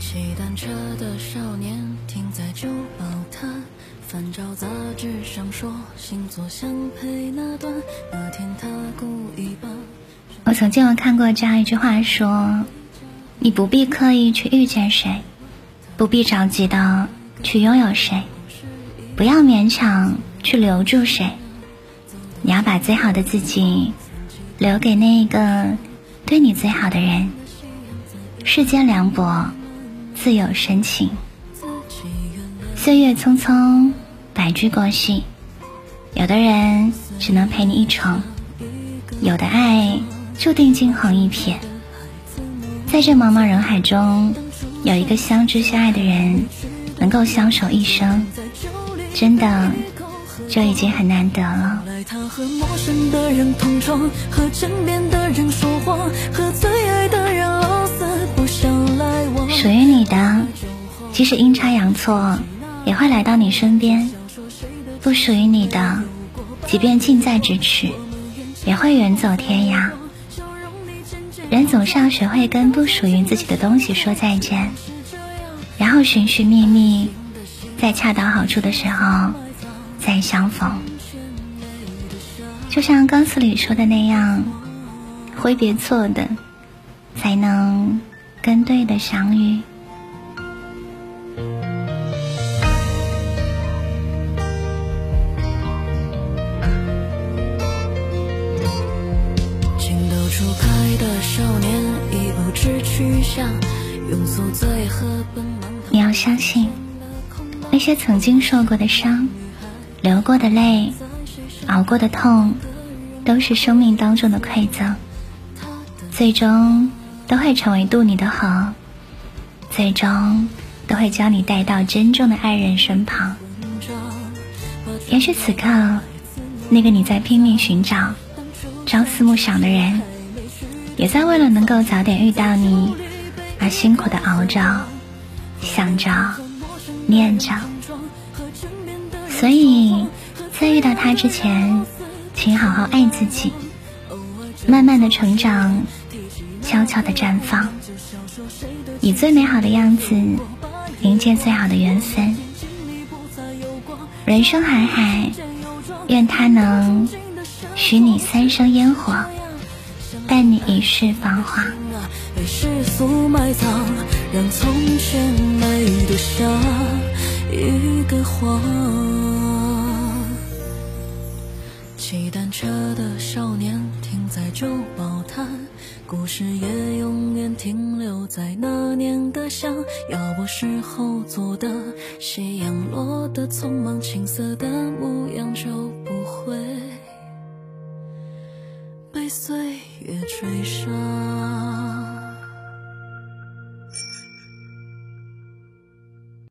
骑单车的少年停在旧报摊，翻找杂志上说星座相配那段。那天他故意把。我曾经有看过这样一句话说：“你不必刻意去遇见谁，不必着急的去拥有谁，不要勉强去留住谁。你要把最好的自己留给那一个对你最好的人。世间凉薄。”自有深情，岁月匆匆，白驹过隙。有的人只能陪你一程，有的爱注定惊鸿一瞥。在这茫茫人海中，有一个相知相爱的人，能够相守一生，真的就已经很难得了。属于你的，即使阴差阳错，也会来到你身边；不属于你的，即便近在咫尺，也会远走天涯。人总是要学会跟不属于自己的东西说再见，然后寻寻觅觅，在恰到好处的时候再相逢。就像歌词里说的那样，挥别错的，才能。跟对的相遇。情窦初开的少年已不知去向，你要相信，那些曾经受过的伤、流过的泪、熬过的痛，都是生命当中的馈赠，最终。都会成为渡你的河，最终都会将你带到真正的爱人身旁。也许此刻，那个你在拼命寻找、朝思暮想的人，也在为了能够早点遇到你而辛苦的熬着、想着、念着。所以在遇到他之前，请好好爱自己，慢慢的成长。悄悄的绽放，以最美好的样子迎接最好的缘分。人生海海，愿他能许你三生烟火，伴你一世繁华。被世俗埋葬，让从前美的像一个谎。骑单车的少年停在旧报摊，故事也永远停留在那年的夏。要不是后座的，夕阳落得匆忙，青涩的模样就不会被岁月追杀。